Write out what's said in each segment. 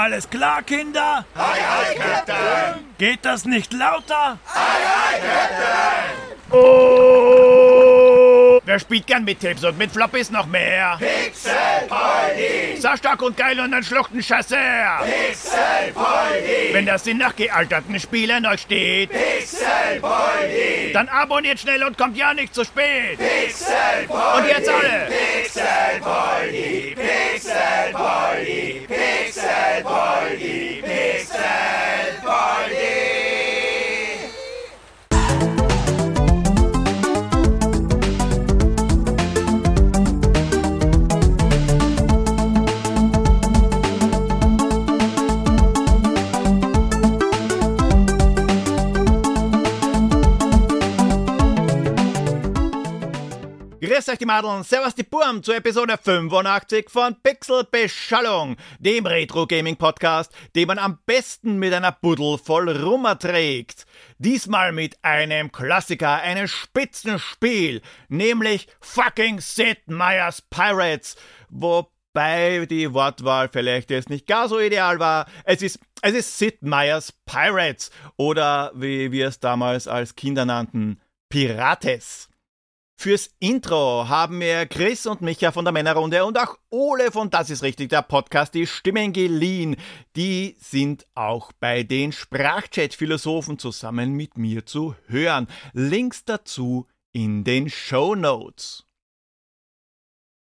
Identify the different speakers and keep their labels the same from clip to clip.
Speaker 1: Alles klar, Kinder?
Speaker 2: Hi, hi, Captain!
Speaker 1: Geht das nicht lauter?
Speaker 2: Hi, hi, Captain!
Speaker 1: Oh! Wer spielt gern mit Tipps und mit Floppies noch mehr?
Speaker 2: Pixel Poldi!
Speaker 1: So stark und geil und ein Schluchtenchasseur!
Speaker 2: Pixel Poldi!
Speaker 1: Wenn das in nach gealterten Spielen euch steht,
Speaker 2: Pixel Poldi!
Speaker 1: dann abonniert schnell und kommt ja nicht zu spät!
Speaker 2: Pixel Poldi!
Speaker 1: Und jetzt alle!
Speaker 2: Pixel Poldi!
Speaker 1: Grüß euch die Madeln, servus die Burm zur Episode 85 von Pixel Beschallung, dem Retro-Gaming-Podcast, den man am besten mit einer Buddel voll Rummer trägt. Diesmal mit einem Klassiker, einem Spitzenspiel, nämlich fucking Sid Meier's Pirates, wobei die Wortwahl vielleicht jetzt nicht gar so ideal war. Es ist, es ist Sid Meier's Pirates oder wie wir es damals als Kinder nannten, Pirates. Fürs Intro haben mir Chris und Micha von der Männerrunde und auch Ole von Das ist richtig, der Podcast, die Stimmen geliehen. Die sind auch bei den Sprachchat-Philosophen zusammen mit mir zu hören. Links dazu in den Show Notes.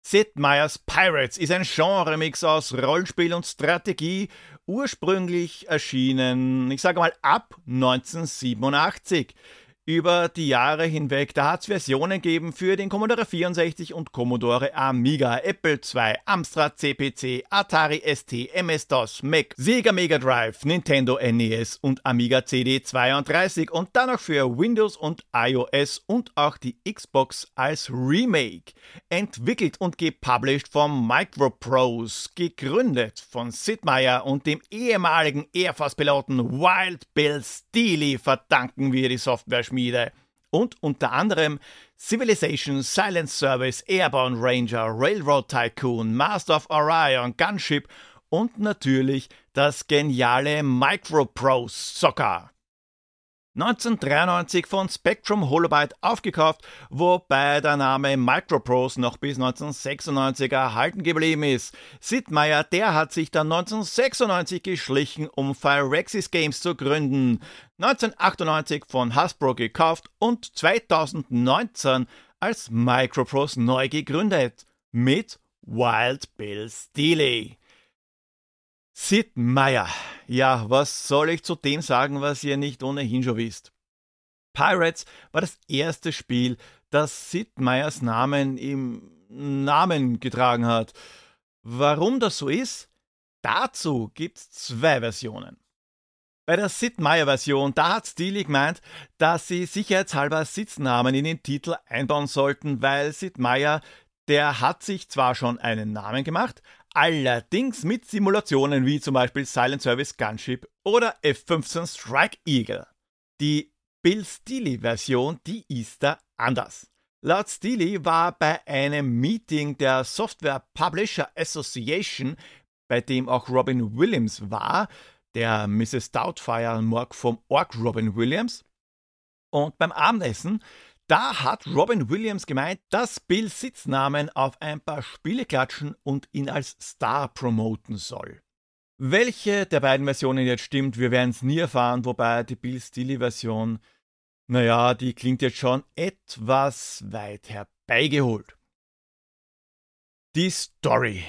Speaker 1: Sid Meier's Pirates ist ein Genremix aus Rollenspiel und Strategie, ursprünglich erschienen, ich sage mal ab 1987 über die Jahre hinweg. Da hat es Versionen gegeben für den Commodore 64 und Commodore Amiga, Apple II, Amstrad CPC, Atari ST, MS-DOS, Mac, Sega Mega Drive, Nintendo NES und Amiga CD32 und dann noch für Windows und iOS und auch die Xbox als Remake. Entwickelt und gepublished von Microprose, gegründet von Sid Meier und dem ehemaligen Air Force-Piloten Wild Bill Steely verdanken wir die Software Schmiede und unter anderem Civilization, Silent Service, Airborne Ranger, Railroad Tycoon, Master of Orion, Gunship und natürlich das geniale Microprose Soccer. 1993 von Spectrum Holobyte aufgekauft, wobei der Name Microprose noch bis 1996 erhalten geblieben ist. Sid Meier, der hat sich dann 1996 geschlichen, um Phyrexis Games zu gründen. 1998 von Hasbro gekauft und 2019 als Microprose neu gegründet. Mit Wild Bill Steely. Sid Meier. Ja, was soll ich zu dem sagen, was ihr nicht ohnehin schon wisst? Pirates war das erste Spiel, das Sid Meiers Namen im Namen getragen hat. Warum das so ist? Dazu gibt's zwei Versionen. Bei der Sid Meier Version, da hat Steely gemeint, dass sie sicherheitshalber Sitznamen in den Titel einbauen sollten, weil Sid Meier, der hat sich zwar schon einen Namen gemacht, Allerdings mit Simulationen wie zum Beispiel Silent Service Gunship oder F-15 Strike Eagle. Die Bill Steely Version, die ist da anders. Laut Steely war bei einem Meeting der Software Publisher Association, bei dem auch Robin Williams war, der Mrs. Doubtfire Morg vom Org Robin Williams, und beim Abendessen da hat Robin Williams gemeint, dass Bill Sitznamen auf ein paar Spiele klatschen und ihn als Star promoten soll. Welche der beiden Versionen jetzt stimmt, wir werden es nie erfahren, wobei die Bill Steely Version, naja, die klingt jetzt schon etwas weit herbeigeholt. Die Story.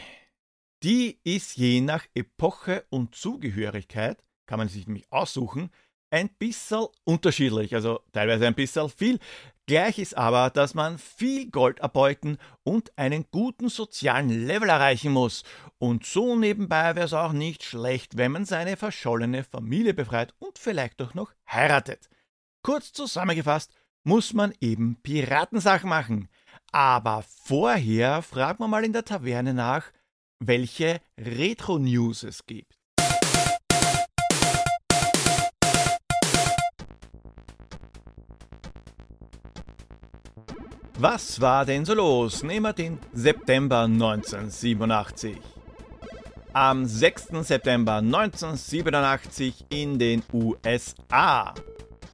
Speaker 1: Die ist je nach Epoche und Zugehörigkeit, kann man sich nämlich aussuchen, ein bisschen unterschiedlich, also teilweise ein bisschen viel. Gleich ist aber, dass man viel Gold erbeuten und einen guten sozialen Level erreichen muss. Und so nebenbei wäre es auch nicht schlecht, wenn man seine verschollene Familie befreit und vielleicht auch noch heiratet. Kurz zusammengefasst, muss man eben Piratensachen machen. Aber vorher fragt man mal in der Taverne nach, welche Retro-News es gibt. Was war denn so los? Nehmen wir den September 1987. am 6. September 1987 in den USA.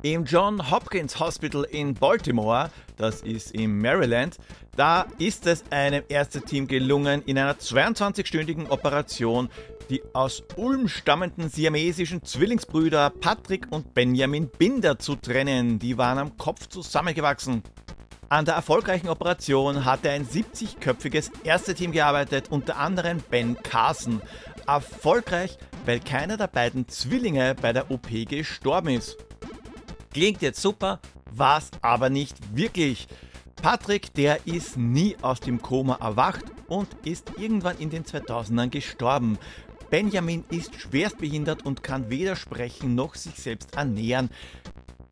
Speaker 1: Im John Hopkins Hospital in Baltimore, das ist in Maryland, da ist es einem Ärzteteam gelungen, in einer 22-stündigen Operation die aus Ulm stammenden siamesischen Zwillingsbrüder Patrick und Benjamin Binder zu trennen. Die waren am Kopf zusammengewachsen. An der erfolgreichen Operation hatte ein 70-köpfiges Ärzteteam gearbeitet, unter anderem Ben Carson. Erfolgreich, weil keiner der beiden Zwillinge bei der OP gestorben ist. Klingt jetzt super, war's aber nicht wirklich. Patrick, der ist nie aus dem Koma erwacht und ist irgendwann in den 2000ern gestorben. Benjamin ist schwerstbehindert und kann weder sprechen noch sich selbst ernähren.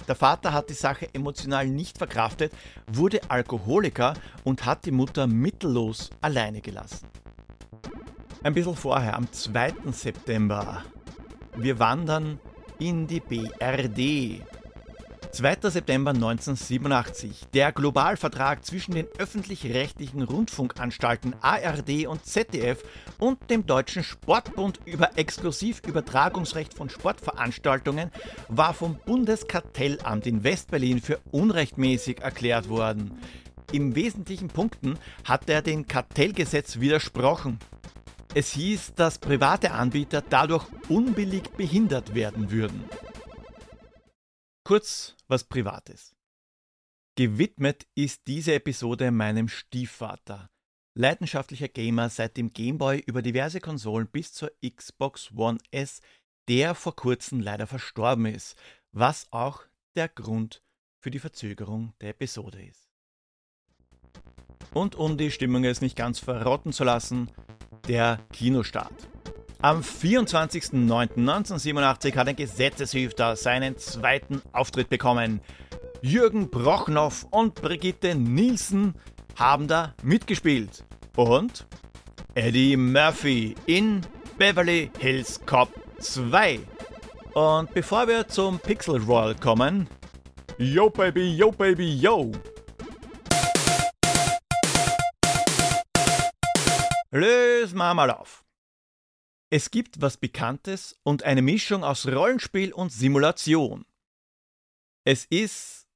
Speaker 1: Der Vater hat die Sache emotional nicht verkraftet, wurde Alkoholiker und hat die Mutter mittellos alleine gelassen. Ein bisschen vorher, am 2. September. Wir wandern in die BRD. 2. September 1987. Der Globalvertrag zwischen den öffentlich-rechtlichen Rundfunkanstalten ARD und ZDF und dem Deutschen Sportbund über Exklusivübertragungsrecht von Sportveranstaltungen war vom Bundeskartellamt in Westberlin für unrechtmäßig erklärt worden. In wesentlichen Punkten hat er dem Kartellgesetz widersprochen. Es hieß, dass private Anbieter dadurch unbillig behindert werden würden. Kurz was Privates. Gewidmet ist diese Episode meinem Stiefvater, leidenschaftlicher Gamer seit dem Gameboy über diverse Konsolen bis zur Xbox One S, der vor kurzem leider verstorben ist, was auch der Grund für die Verzögerung der Episode ist. Und um die Stimmung jetzt nicht ganz verrotten zu lassen, der Kinostart. Am 24.09.1987 hat ein Gesetzeshüfter seinen zweiten Auftritt bekommen. Jürgen Brochnow und Brigitte Nielsen haben da mitgespielt. Und Eddie Murphy in Beverly Hills Cop 2. Und bevor wir zum Pixel Roll kommen, Yo Baby, Yo Baby, Yo! Lösen wir mal auf. Es gibt was Bekanntes und eine Mischung aus Rollenspiel und Simulation. Es ist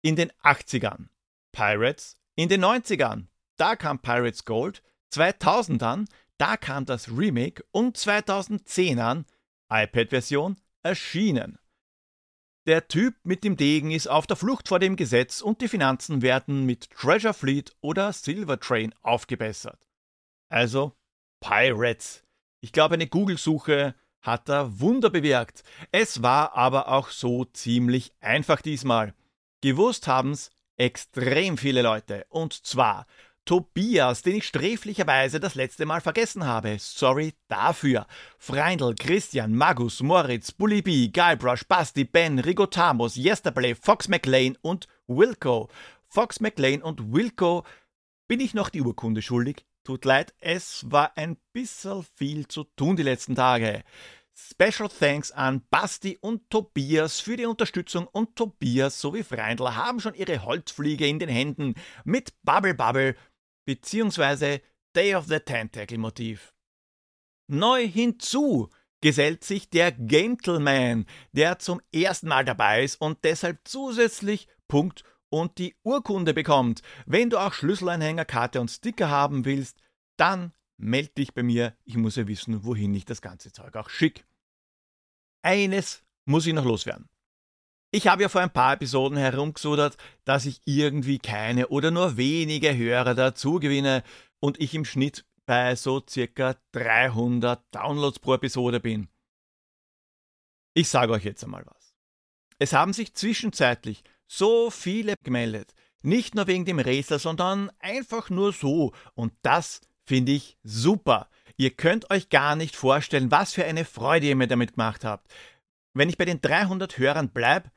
Speaker 1: in den 80ern Pirates, in den 90ern, da kam Pirates Gold, 2000ern, da kam das Remake und 2010ern, iPad-Version, erschienen. Der Typ mit dem Degen ist auf der Flucht vor dem Gesetz und die Finanzen werden mit Treasure Fleet oder Silver Train aufgebessert. Also Pirates. Ich glaube, eine Google-Suche hat da Wunder bewirkt. Es war aber auch so ziemlich einfach diesmal. Gewusst haben's extrem viele Leute. Und zwar Tobias, den ich sträflicherweise das letzte Mal vergessen habe. Sorry dafür. Freindl, Christian, Magus, Moritz, Bully B, Guybrush, Basti, Ben, Rigotamos, Yesterplay, Fox McLean und Wilco. Fox McLean und Wilco bin ich noch die Urkunde schuldig? Tut leid, es war ein bisschen viel zu tun die letzten Tage. Special Thanks an Basti und Tobias für die Unterstützung und Tobias sowie Freundl haben schon ihre Holzfliege in den Händen mit Bubble Bubble bzw. Day of the Tentacle Motiv. Neu hinzu gesellt sich der Gentleman, der zum ersten Mal dabei ist und deshalb zusätzlich Punkt und die Urkunde bekommt. Wenn du auch Schlüsselanhänger, Karte und Sticker haben willst, dann meld dich bei mir. Ich muss ja wissen, wohin ich das ganze Zeug auch schicke. Eines muss ich noch loswerden. Ich habe ja vor ein paar Episoden herumgesudert, dass ich irgendwie keine oder nur wenige Hörer dazu gewinne und ich im Schnitt bei so circa 300 Downloads pro Episode bin. Ich sage euch jetzt einmal was. Es haben sich zwischenzeitlich so viele gemeldet. Nicht nur wegen dem Rätsel, sondern einfach nur so. Und das finde ich super. Ihr könnt euch gar nicht vorstellen, was für eine Freude ihr mir damit gemacht habt. Wenn ich bei den 300 Hörern bleibe,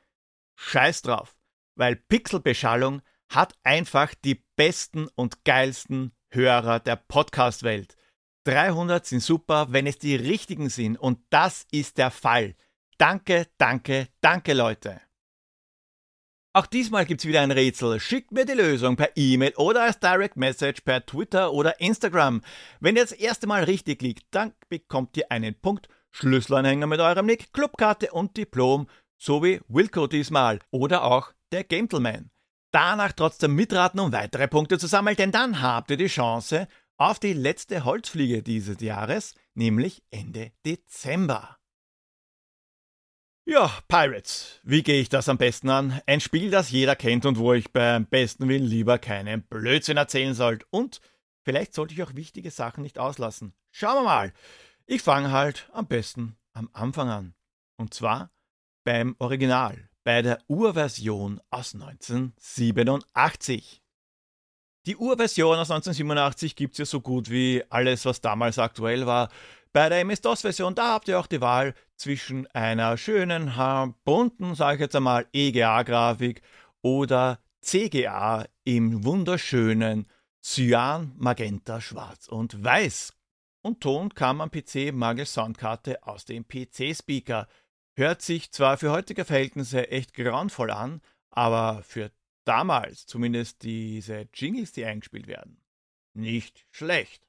Speaker 1: scheiß drauf. Weil Pixelbeschallung hat einfach die besten und geilsten Hörer der Podcast-Welt. 300 sind super, wenn es die richtigen sind. Und das ist der Fall. Danke, danke, danke, Leute. Auch diesmal gibt's wieder ein Rätsel. Schickt mir die Lösung per E-Mail oder als Direct Message per Twitter oder Instagram. Wenn ihr das erste Mal richtig liegt, dann bekommt ihr einen Punkt, Schlüsselanhänger mit eurem Nick, Clubkarte und Diplom, so wie Wilco diesmal oder auch der Gentleman. Danach trotzdem mitraten, um weitere Punkte zu sammeln, denn dann habt ihr die Chance auf die letzte Holzfliege dieses Jahres, nämlich Ende Dezember. Ja, Pirates. Wie gehe ich das am besten an? Ein Spiel, das jeder kennt und wo ich beim besten Willen lieber keinen Blödsinn erzählen sollte. Und vielleicht sollte ich auch wichtige Sachen nicht auslassen. Schauen wir mal. Ich fange halt am besten am Anfang an. Und zwar beim Original bei der Urversion aus 1987. Die Urversion aus 1987 gibt es ja so gut wie alles, was damals aktuell war. Bei der MS-DOS-Version, da habt ihr auch die Wahl zwischen einer schönen, bunten, sage ich jetzt einmal, EGA-Grafik oder CGA im wunderschönen Cyan, Magenta, Schwarz und Weiß. Und Ton kam am PC mangels Soundkarte aus dem PC-Speaker. Hört sich zwar für heutige Verhältnisse echt grauenvoll an, aber für damals zumindest diese Jingles, die eingespielt werden, nicht schlecht.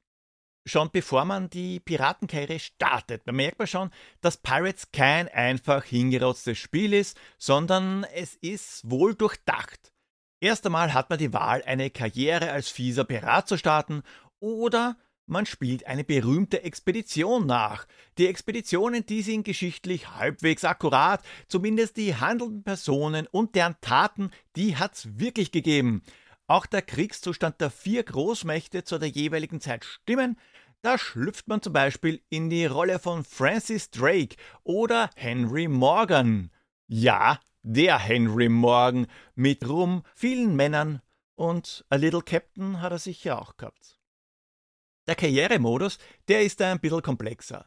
Speaker 1: Schon bevor man die Piratenkarriere startet, bemerkt man schon, dass Pirates kein einfach hingerotztes Spiel ist, sondern es ist wohl durchdacht. Erst einmal hat man die Wahl, eine Karriere als fieser Pirat zu starten oder man spielt eine berühmte Expedition nach. Die Expeditionen, die sind geschichtlich halbwegs akkurat, zumindest die handelnden Personen und deren Taten, die hat's wirklich gegeben. Auch der Kriegszustand der vier Großmächte zu der jeweiligen Zeit stimmen. Da schlüpft man zum Beispiel in die Rolle von Francis Drake oder Henry Morgan. Ja, der Henry Morgan mit Rum, vielen Männern und a Little Captain hat er sicher auch gehabt. Der Karrieremodus, der ist ein bisschen komplexer.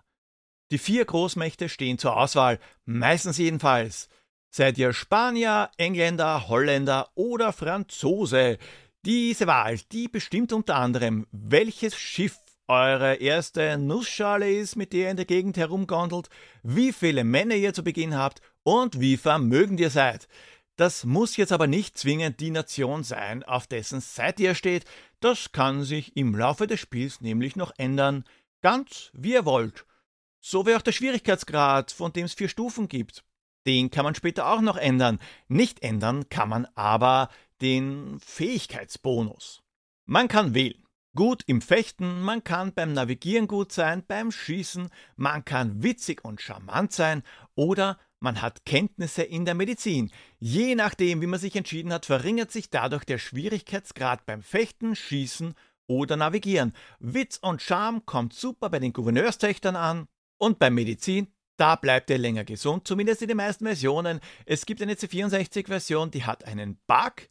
Speaker 1: Die vier Großmächte stehen zur Auswahl, meistens jedenfalls. Seid ihr Spanier, Engländer, Holländer oder Franzose? Diese Wahl, die bestimmt unter anderem, welches Schiff eure erste Nussschale ist, mit der ihr in der Gegend herumgondelt, wie viele Männer ihr zu Beginn habt und wie vermögend ihr seid. Das muss jetzt aber nicht zwingend die Nation sein, auf dessen Seite ihr steht. Das kann sich im Laufe des Spiels nämlich noch ändern, ganz wie ihr wollt. So wie auch der Schwierigkeitsgrad, von dem es vier Stufen gibt. Den kann man später auch noch ändern. Nicht ändern kann man aber den Fähigkeitsbonus. Man kann wählen. Gut im Fechten, man kann beim Navigieren gut sein, beim Schießen, man kann witzig und charmant sein oder man hat Kenntnisse in der Medizin. Je nachdem, wie man sich entschieden hat, verringert sich dadurch der Schwierigkeitsgrad beim Fechten, Schießen oder Navigieren. Witz und Charme kommt super bei den Gouverneurstöchtern an und beim Medizin da bleibt er länger gesund, zumindest in den meisten Versionen. Es gibt eine C64-Version, die hat einen Bug.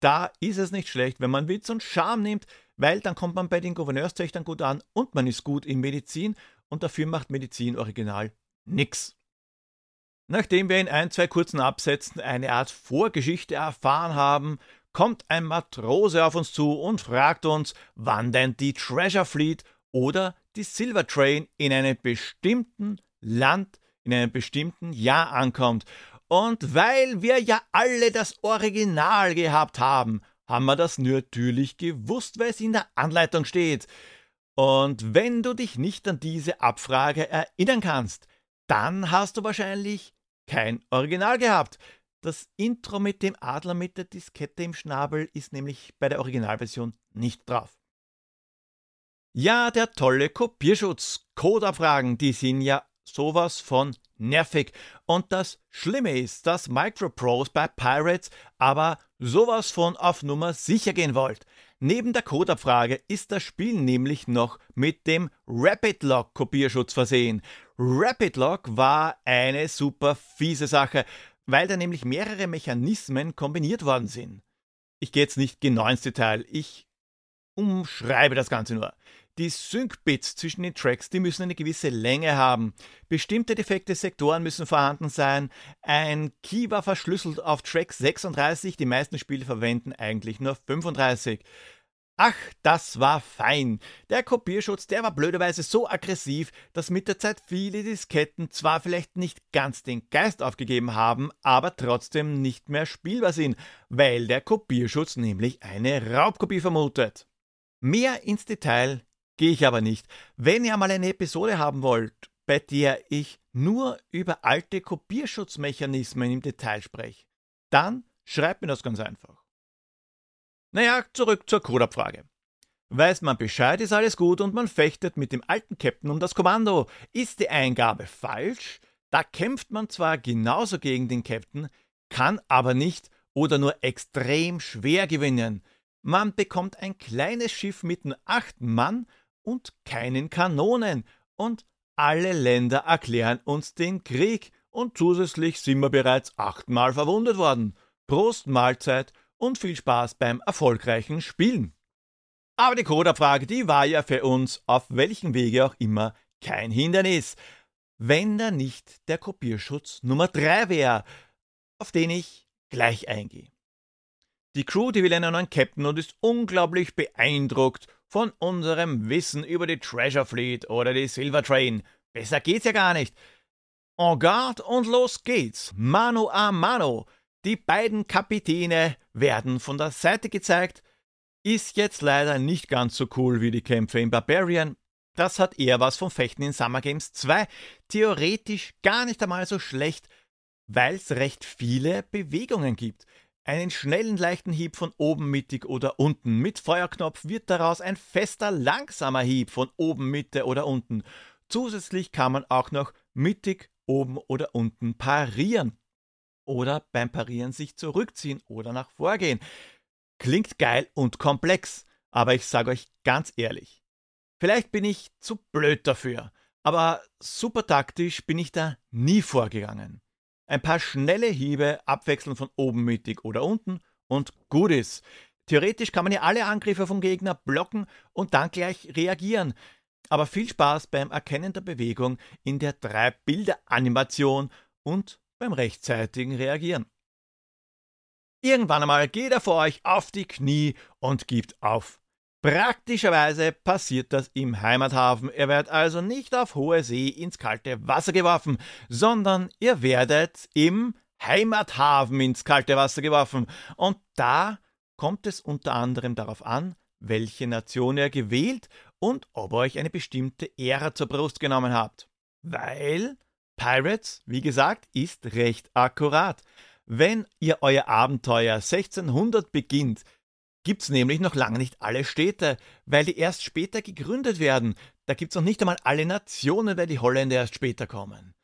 Speaker 1: Da ist es nicht schlecht, wenn man Witz und Charme nimmt, weil dann kommt man bei den Gouverneurstöchtern gut an und man ist gut in Medizin und dafür macht Medizin original nix. Nachdem wir in ein, zwei kurzen Absätzen eine Art Vorgeschichte erfahren haben, kommt ein Matrose auf uns zu und fragt uns, wann denn die Treasure Fleet oder die Silver Train in einem bestimmten Land, in einem bestimmten Jahr ankommt. Und weil wir ja alle das Original gehabt haben, haben wir das natürlich gewusst, weil es in der Anleitung steht. Und wenn du dich nicht an diese Abfrage erinnern kannst, dann hast du wahrscheinlich kein Original gehabt. Das Intro mit dem Adler mit der Diskette im Schnabel ist nämlich bei der Originalversion nicht drauf. Ja, der tolle Kopierschutz. Codeabfragen, die sind ja sowas von nervig. Und das Schlimme ist, dass Micropros bei Pirates aber sowas von auf Nummer sicher gehen wollt. Neben der Codeabfrage ist das Spiel nämlich noch mit dem Rapid Lock Kopierschutz versehen. Rapid Lock war eine super fiese Sache, weil da nämlich mehrere Mechanismen kombiniert worden sind. Ich gehe jetzt nicht genau ins Detail, ich umschreibe das Ganze nur. Die Sync-Bits zwischen den Tracks, die müssen eine gewisse Länge haben. Bestimmte defekte Sektoren müssen vorhanden sein. Ein Key war verschlüsselt auf Track 36. Die meisten Spiele verwenden eigentlich nur 35. Ach, das war fein. Der Kopierschutz, der war blöderweise so aggressiv, dass mit der Zeit viele Disketten zwar vielleicht nicht ganz den Geist aufgegeben haben, aber trotzdem nicht mehr spielbar sind, weil der Kopierschutz nämlich eine Raubkopie vermutet. Mehr ins Detail gehe ich aber nicht. Wenn ihr mal eine Episode haben wollt, bei der ich nur über alte Kopierschutzmechanismen im Detail spreche, dann schreibt mir das ganz einfach. Naja, zurück zur Codeabfrage. Weiß man Bescheid, ist alles gut und man fechtet mit dem alten Captain um das Kommando. Ist die Eingabe falsch, da kämpft man zwar genauso gegen den Captain, kann aber nicht oder nur extrem schwer gewinnen. Man bekommt ein kleines Schiff mit nur acht Mann und keinen Kanonen und alle Länder erklären uns den Krieg und zusätzlich sind wir bereits achtmal verwundet worden. Prost Mahlzeit und viel Spaß beim erfolgreichen Spielen. Aber die Codeabfrage, die war ja für uns auf welchem Wege auch immer kein Hindernis. Wenn da nicht der Kopierschutz Nummer 3 wäre, auf den ich gleich eingehe. Die Crew, die will einen neuen Captain und ist unglaublich beeindruckt von unserem Wissen über die Treasure Fleet oder die Silver Train. Besser geht's ja gar nicht. En garde und los geht's. Mano a mano. Die beiden Kapitäne werden von der Seite gezeigt. Ist jetzt leider nicht ganz so cool wie die Kämpfe in Barbarian. Das hat eher was vom Fechten in Summer Games 2. Theoretisch gar nicht einmal so schlecht, weil es recht viele Bewegungen gibt. Einen schnellen, leichten Hieb von oben, mittig oder unten. Mit Feuerknopf wird daraus ein fester, langsamer Hieb von oben, Mitte oder unten. Zusätzlich kann man auch noch mittig, oben oder unten parieren oder beim Parieren sich zurückziehen oder nach vorgehen. Klingt geil und komplex, aber ich sage euch ganz ehrlich, vielleicht bin ich zu blöd dafür, aber super taktisch bin ich da nie vorgegangen. Ein paar schnelle Hiebe abwechseln von oben, mittig oder unten und gut ist. Theoretisch kann man ja alle Angriffe vom Gegner blocken und dann gleich reagieren. Aber viel Spaß beim Erkennen der Bewegung in der Drei-Bilder-Animation und beim rechtzeitigen Reagieren. Irgendwann einmal geht er vor euch auf die Knie und gibt auf. Praktischerweise passiert das im Heimathafen. Ihr werdet also nicht auf hohe See ins kalte Wasser geworfen, sondern ihr werdet im Heimathafen ins kalte Wasser geworfen. Und da kommt es unter anderem darauf an, welche Nation ihr gewählt und ob ihr euch eine bestimmte Ära zur Brust genommen habt. Weil Pirates, wie gesagt, ist recht akkurat. Wenn ihr euer Abenteuer 1600 beginnt, gibt's nämlich noch lange nicht alle Städte, weil die erst später gegründet werden. Da gibt's noch nicht einmal alle Nationen, weil die Holländer erst später kommen.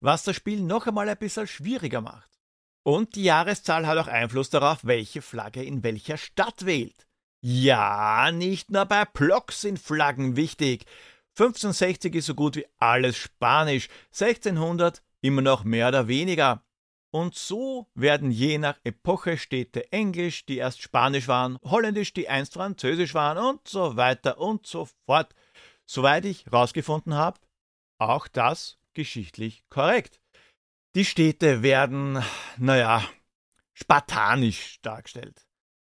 Speaker 1: Was das Spiel noch einmal ein bisschen schwieriger macht. Und die Jahreszahl hat auch Einfluss darauf, welche Flagge in welcher Stadt wählt. Ja, nicht nur bei Blocks sind Flaggen wichtig. 1560 ist so gut wie alles Spanisch, 1600 immer noch mehr oder weniger. Und so werden je nach Epoche Städte Englisch, die erst Spanisch waren, Holländisch, die einst Französisch waren und so weiter und so fort. Soweit ich herausgefunden habe, auch das geschichtlich korrekt. Die Städte werden, naja, spartanisch dargestellt.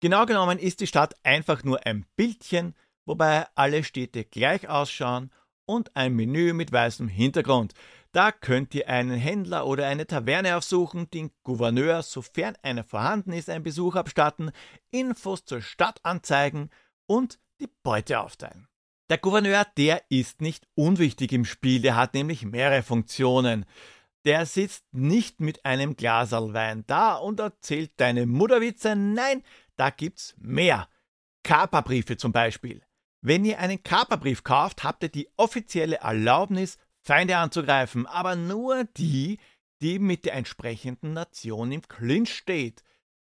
Speaker 1: Genau genommen ist die Stadt einfach nur ein Bildchen, wobei alle Städte gleich ausschauen und ein Menü mit weißem Hintergrund. Da könnt ihr einen Händler oder eine Taverne aufsuchen, den Gouverneur, sofern einer vorhanden ist, einen Besuch abstatten, Infos zur Stadt anzeigen und die Beute aufteilen. Der Gouverneur, der ist nicht unwichtig im Spiel, der hat nämlich mehrere Funktionen. Der sitzt nicht mit einem Glaserl Wein da und erzählt deine Mutterwitze, nein, da gibt's mehr. Kaperbriefe zum Beispiel. Wenn ihr einen Kaperbrief kauft, habt ihr die offizielle Erlaubnis, Feinde anzugreifen, aber nur die, die mit der entsprechenden Nation im Clinch steht.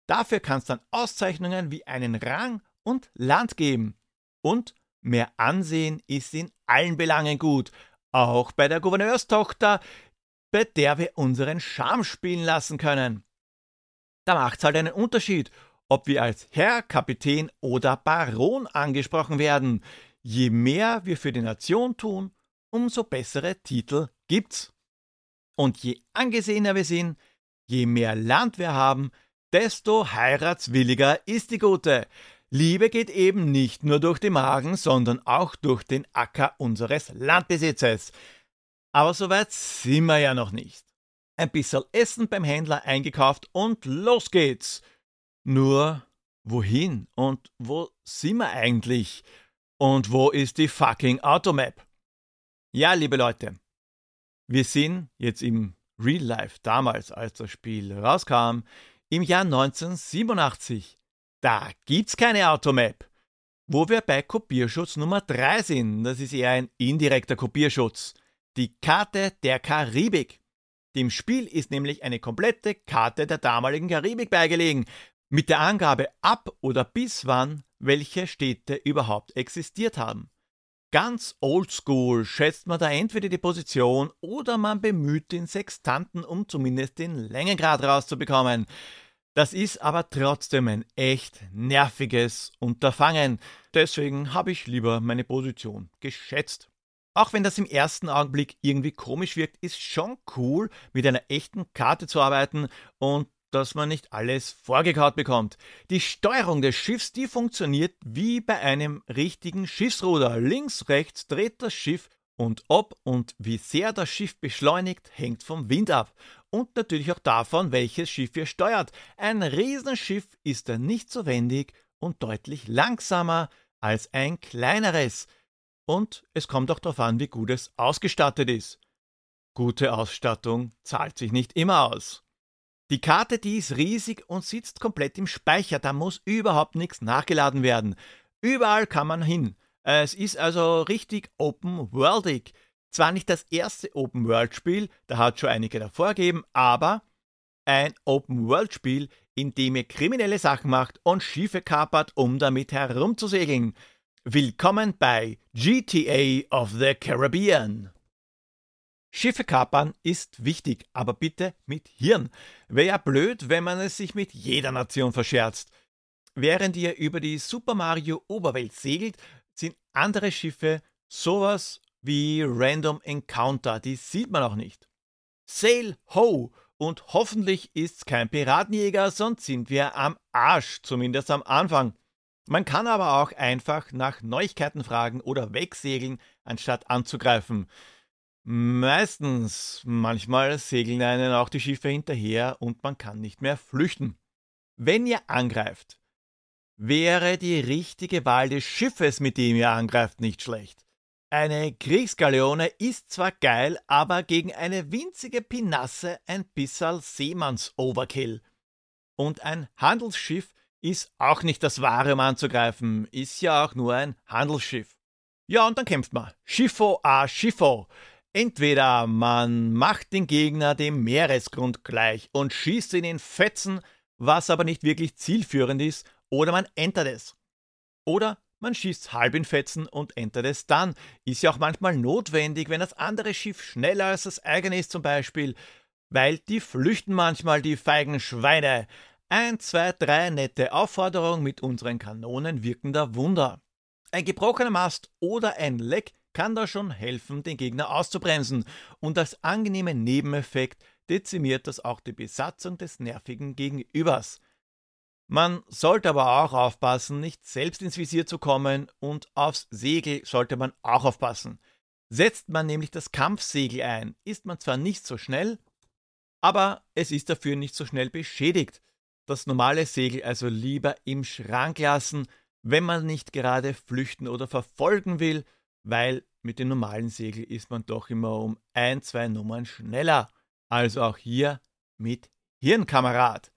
Speaker 1: Dafür kann es dann Auszeichnungen wie einen Rang und Land geben. Und mehr Ansehen ist in allen Belangen gut, auch bei der Gouverneurstochter, bei der wir unseren Charme spielen lassen können. Da macht es halt einen Unterschied, ob wir als Herr, Kapitän oder Baron angesprochen werden. Je mehr wir für die Nation tun, umso bessere Titel gibt's. Und je angesehener wir sind, je mehr Land wir haben, desto heiratswilliger ist die Gute. Liebe geht eben nicht nur durch den Magen, sondern auch durch den Acker unseres Landbesitzes. Aber so weit sind wir ja noch nicht. Ein bisschen Essen beim Händler eingekauft und los geht's. Nur wohin und wo sind wir eigentlich? Und wo ist die fucking Automap? Ja, liebe Leute, wir sind jetzt im Real Life damals, als das Spiel rauskam, im Jahr 1987. Da gibt's keine Automap. Wo wir bei Kopierschutz Nummer 3 sind, das ist eher ein indirekter Kopierschutz. Die Karte der Karibik. Dem Spiel ist nämlich eine komplette Karte der damaligen Karibik beigelegen, mit der Angabe ab oder bis wann welche Städte überhaupt existiert haben. Ganz oldschool schätzt man da entweder die Position oder man bemüht den Sextanten, um zumindest den Längengrad rauszubekommen. Das ist aber trotzdem ein echt nerviges Unterfangen. Deswegen habe ich lieber meine Position geschätzt. Auch wenn das im ersten Augenblick irgendwie komisch wirkt, ist schon cool, mit einer echten Karte zu arbeiten und dass man nicht alles vorgekaut bekommt. Die Steuerung des Schiffs, die funktioniert wie bei einem richtigen Schiffsruder. Links, rechts dreht das Schiff und ob und wie sehr das Schiff beschleunigt, hängt vom Wind ab. Und natürlich auch davon, welches Schiff ihr steuert. Ein Riesenschiff ist dann nicht so wendig und deutlich langsamer als ein kleineres. Und es kommt auch darauf an, wie gut es ausgestattet ist. Gute Ausstattung zahlt sich nicht immer aus. Die Karte, die ist riesig und sitzt komplett im Speicher, da muss überhaupt nichts nachgeladen werden. Überall kann man hin. Es ist also richtig open-worldig. Zwar nicht das erste Open-World-Spiel, da hat schon einige davor gegeben, aber ein Open-World-Spiel, in dem ihr kriminelle Sachen macht und Schiffe kapert, um damit herumzusegeln. Willkommen bei GTA of the Caribbean. Schiffe kapern ist wichtig, aber bitte mit Hirn. Wäre ja blöd, wenn man es sich mit jeder Nation verscherzt. Während ihr über die Super Mario Oberwelt segelt, sind andere Schiffe sowas wie Random Encounter, die sieht man auch nicht. Sail ho! Und hoffentlich ist's kein Piratenjäger, sonst sind wir am Arsch, zumindest am Anfang. Man kann aber auch einfach nach Neuigkeiten fragen oder wegsegeln, anstatt anzugreifen. Meistens, manchmal segeln einen auch die Schiffe hinterher und man kann nicht mehr flüchten. Wenn ihr angreift, wäre die richtige Wahl des Schiffes, mit dem ihr angreift, nicht schlecht. Eine Kriegsgaleone ist zwar geil, aber gegen eine winzige Pinasse ein bisserl Seemanns-Overkill. Und ein Handelsschiff ist auch nicht das wahre, um anzugreifen, ist ja auch nur ein Handelsschiff. Ja, und dann kämpft man. Schiffo a Schiffo. Entweder man macht den Gegner dem Meeresgrund gleich und schießt ihn in Fetzen, was aber nicht wirklich zielführend ist, oder man entert es. Oder man schießt halb in Fetzen und entert es dann. Ist ja auch manchmal notwendig, wenn das andere Schiff schneller als das eigene ist zum Beispiel, weil die flüchten manchmal, die feigen Schweine. Ein, zwei, drei nette Aufforderungen mit unseren Kanonen wirken da Wunder. Ein gebrochener Mast oder ein Leck kann da schon helfen, den Gegner auszubremsen, und als angenehmer Nebeneffekt dezimiert das auch die Besatzung des nervigen Gegenübers. Man sollte aber auch aufpassen, nicht selbst ins Visier zu kommen, und aufs Segel sollte man auch aufpassen. Setzt man nämlich das Kampfsegel ein, ist man zwar nicht so schnell, aber es ist dafür nicht so schnell beschädigt. Das normale Segel also lieber im Schrank lassen, wenn man nicht gerade flüchten oder verfolgen will, weil mit dem normalen Segel ist man doch immer um ein, zwei Nummern schneller. Also auch hier mit Hirnkamerad.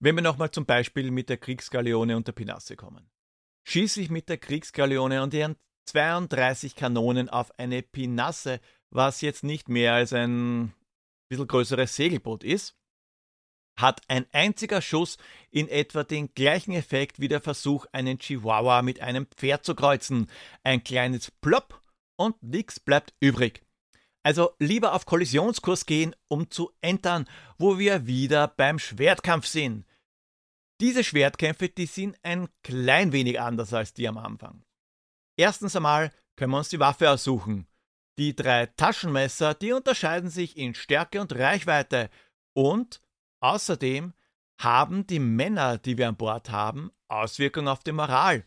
Speaker 1: Wenn wir nochmal zum Beispiel mit der Kriegsgaleone und der Pinasse kommen. Schieße ich mit der Kriegsgaleone und ihren 32 Kanonen auf eine Pinasse, was jetzt nicht mehr als ein bisschen größeres Segelboot ist, hat ein einziger Schuss in etwa den gleichen Effekt wie der Versuch, einen Chihuahua mit einem Pferd zu kreuzen. Ein kleines Plopp und nichts bleibt übrig. Also lieber auf Kollisionskurs gehen, um zu entern, wo wir wieder beim Schwertkampf sind. Diese Schwertkämpfe, die sind ein klein wenig anders als die am Anfang. Erstens einmal können wir uns die Waffe aussuchen. Die drei Taschenmesser, die unterscheiden sich in Stärke und Reichweite und Außerdem haben die Männer, die wir an Bord haben, Auswirkung auf die Moral.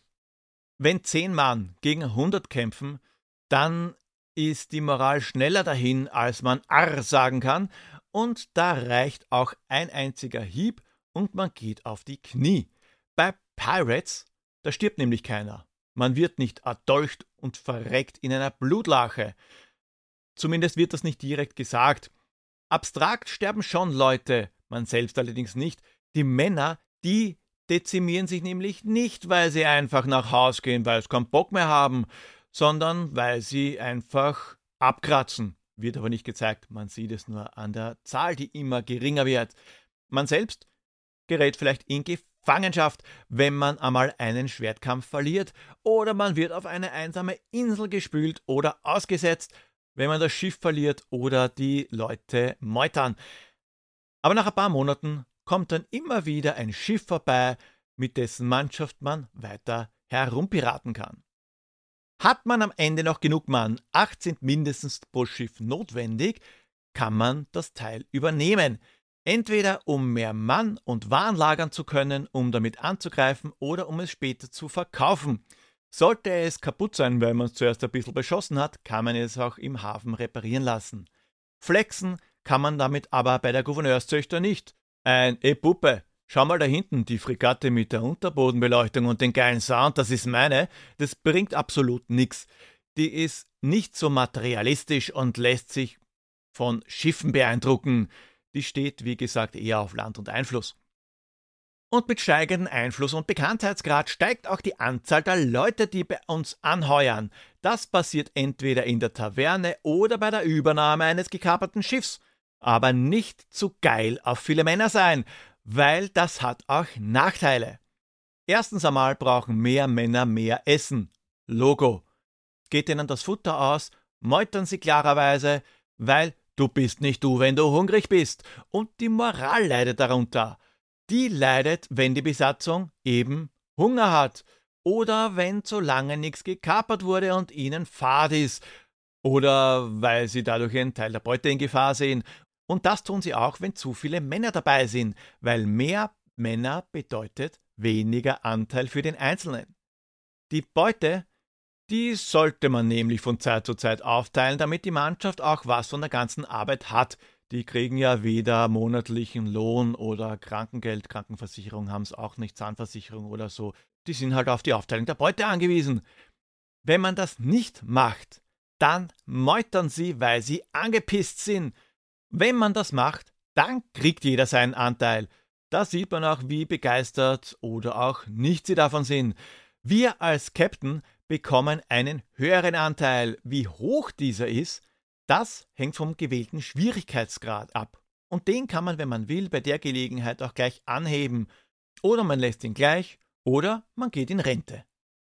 Speaker 1: Wenn zehn Mann gegen 100 kämpfen, dann ist die Moral schneller dahin, als man Arr sagen kann, und da reicht auch ein einziger Hieb und man geht auf die Knie. Bei Pirates, da stirbt nämlich keiner. Man wird nicht erdolcht und verreckt in einer Blutlache. Zumindest wird das nicht direkt gesagt. Abstrakt sterben schon Leute, man selbst allerdings nicht. Die Männer, die dezimieren sich nämlich nicht, weil sie einfach nach Haus gehen, weil sie keinen Bock mehr haben, sondern weil sie einfach abkratzen. Wird aber nicht gezeigt, man sieht es nur an der Zahl, die immer geringer wird. Man selbst gerät vielleicht in Gefangenschaft, wenn man einmal einen Schwertkampf verliert, oder man wird auf eine einsame Insel gespült oder ausgesetzt, wenn man das Schiff verliert oder die Leute meutern. Aber nach ein paar Monaten kommt dann immer wieder ein Schiff vorbei, mit dessen Mannschaft man weiter herumpiraten kann. Hat man am Ende noch genug Mann, acht sind mindestens pro Schiff notwendig, kann man das Teil übernehmen. Entweder um mehr Mann und Waren lagern zu können, um damit anzugreifen oder um es später zu verkaufen. Sollte es kaputt sein, weil man es zuerst ein bisschen beschossen hat, kann man es auch im Hafen reparieren lassen. Flexen kann man damit aber bei der Gouverneurszöchter nicht. Ein E Puppe, schau mal da hinten, die Fregatte mit der Unterbodenbeleuchtung und den geilen Sound, das ist meine, das bringt absolut nichts. Die ist nicht so materialistisch und lässt sich von Schiffen beeindrucken. Die steht, wie gesagt, eher auf Land und Einfluss. Und mit steigendem Einfluss und Bekanntheitsgrad steigt auch die Anzahl der Leute, die bei uns anheuern. Das passiert entweder in der Taverne oder bei der Übernahme eines gekaperten Schiffs aber nicht zu geil auf viele Männer sein, weil das hat auch Nachteile. Erstens einmal brauchen mehr Männer mehr Essen. Logo. Geht ihnen das Futter aus, meutern sie klarerweise, weil du bist nicht du, wenn du hungrig bist. Und die Moral leidet darunter. Die leidet, wenn die Besatzung eben Hunger hat. Oder wenn zu lange nichts gekapert wurde und ihnen fad ist. Oder weil sie dadurch einen Teil der Beute in Gefahr sehen und das tun sie auch, wenn zu viele Männer dabei sind, weil mehr Männer bedeutet weniger Anteil für den Einzelnen. Die Beute, die sollte man nämlich von Zeit zu Zeit aufteilen, damit die Mannschaft auch was von der ganzen Arbeit hat. Die kriegen ja weder monatlichen Lohn oder Krankengeld, Krankenversicherung haben es auch nicht, Zahnversicherung oder so. Die sind halt auf die Aufteilung der Beute angewiesen. Wenn man das nicht macht, dann meutern sie, weil sie angepisst sind. Wenn man das macht, dann kriegt jeder seinen Anteil. Da sieht man auch, wie begeistert oder auch nicht sie davon sind. Wir als Captain bekommen einen höheren Anteil. Wie hoch dieser ist, das hängt vom gewählten Schwierigkeitsgrad ab. Und den kann man, wenn man will, bei der Gelegenheit auch gleich anheben. Oder man lässt ihn gleich, oder man geht in Rente.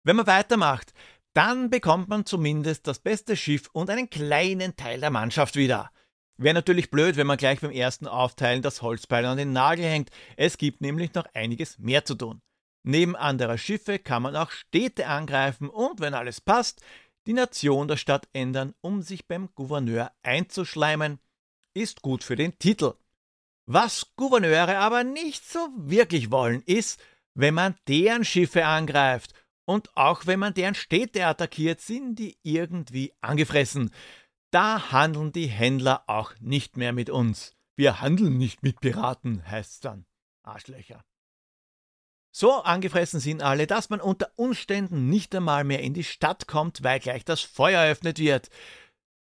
Speaker 1: Wenn man weitermacht, dann bekommt man zumindest das beste Schiff und einen kleinen Teil der Mannschaft wieder. Wäre natürlich blöd, wenn man gleich beim ersten Aufteilen das Holzbeil an den Nagel hängt. Es gibt nämlich noch einiges mehr zu tun. Neben anderer Schiffe kann man auch Städte angreifen und, wenn alles passt, die Nation der Stadt ändern, um sich beim Gouverneur einzuschleimen, ist gut für den Titel. Was Gouverneure aber nicht so wirklich wollen, ist, wenn man deren Schiffe angreift und auch wenn man deren Städte attackiert, sind die irgendwie angefressen. Da handeln die Händler auch nicht mehr mit uns. Wir handeln nicht mit Piraten, heißt's dann. Arschlöcher. So angefressen sind alle, dass man unter Umständen nicht einmal mehr in die Stadt kommt, weil gleich das Feuer eröffnet wird.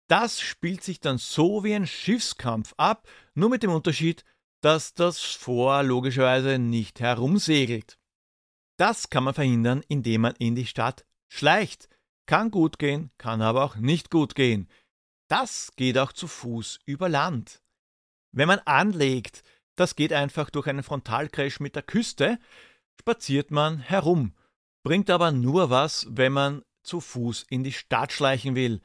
Speaker 1: Das spielt sich dann so wie ein Schiffskampf ab, nur mit dem Unterschied, dass das Fort logischerweise nicht herumsegelt. Das kann man verhindern, indem man in die Stadt schleicht. Kann gut gehen, kann aber auch nicht gut gehen. Das geht auch zu Fuß über Land. Wenn man anlegt, das geht einfach durch einen Frontalcrash mit der Küste, spaziert man herum, bringt aber nur was, wenn man zu Fuß in die Stadt schleichen will.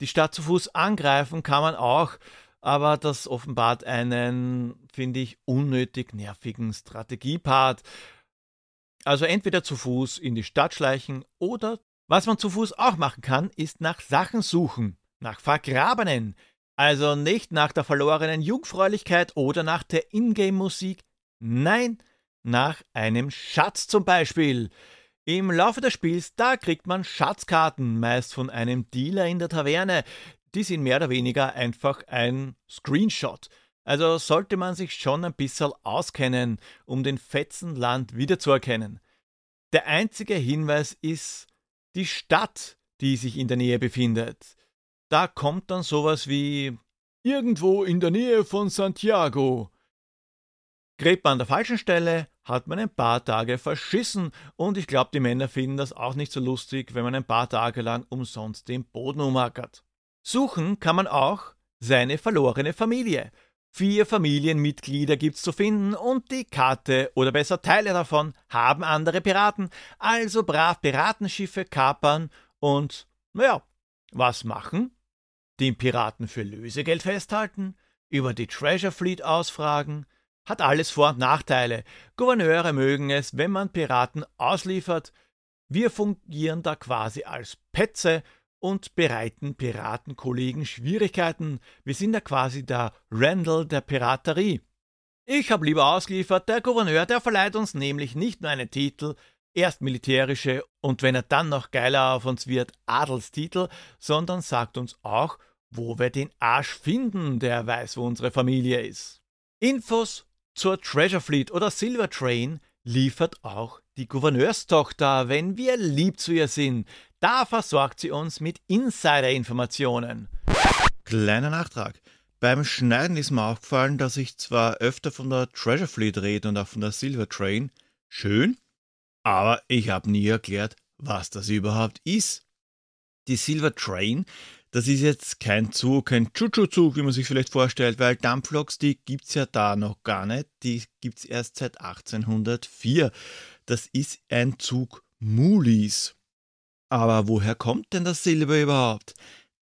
Speaker 1: Die Stadt zu Fuß angreifen kann man auch, aber das offenbart einen, finde ich, unnötig nervigen Strategiepart. Also entweder zu Fuß in die Stadt schleichen oder was man zu Fuß auch machen kann, ist nach Sachen suchen nach Vergrabenen, also nicht nach der verlorenen Jungfräulichkeit oder nach der Ingame-Musik, nein, nach einem Schatz zum Beispiel. Im Laufe des Spiels, da kriegt man Schatzkarten, meist von einem Dealer in der Taverne. Die sind mehr oder weniger einfach ein Screenshot. Also sollte man sich schon ein bisschen auskennen, um den fetzen Land wiederzuerkennen. Der einzige Hinweis ist die Stadt, die sich in der Nähe befindet. Da kommt dann sowas wie irgendwo in der Nähe von Santiago. Gräbt man an der falschen Stelle, hat man ein paar Tage verschissen und ich glaube, die Männer finden das auch nicht so lustig, wenn man ein paar Tage lang umsonst den Boden umackert. Suchen kann man auch seine verlorene Familie. Vier Familienmitglieder gibt's zu finden und die Karte oder besser Teile davon haben andere Piraten, also brav Piratenschiffe kapern und, naja, was machen? Den Piraten für Lösegeld festhalten, über die Treasure Fleet ausfragen, hat alles Vor- und Nachteile. Gouverneure mögen es, wenn man Piraten ausliefert. Wir fungieren da quasi als Petze und bereiten Piratenkollegen Schwierigkeiten. Wir sind ja quasi der Randall der Piraterie. Ich habe lieber ausgeliefert, der Gouverneur, der verleiht uns nämlich nicht nur einen Titel, erst militärische und wenn er dann noch geiler auf uns wird, Adelstitel, sondern sagt uns auch, wo wir den Arsch finden, der weiß, wo unsere Familie ist. Infos zur Treasure Fleet oder Silver Train liefert auch die Gouverneurstochter, wenn wir lieb zu ihr sind. Da versorgt sie uns mit Insider-Informationen.
Speaker 3: Kleiner Nachtrag. Beim Schneiden ist mir aufgefallen, dass ich zwar öfter von der Treasure Fleet rede und auch von der Silver Train. Schön, aber ich habe nie erklärt, was das überhaupt ist. Die Silver Train, das ist jetzt kein Zug, kein Chuchu-Zug, wie man sich vielleicht vorstellt, weil Dampfloks, die gibt es ja da noch gar nicht. Die gibt es erst seit 1804. Das ist ein Zug Mulis. Aber woher kommt denn das Silber überhaupt?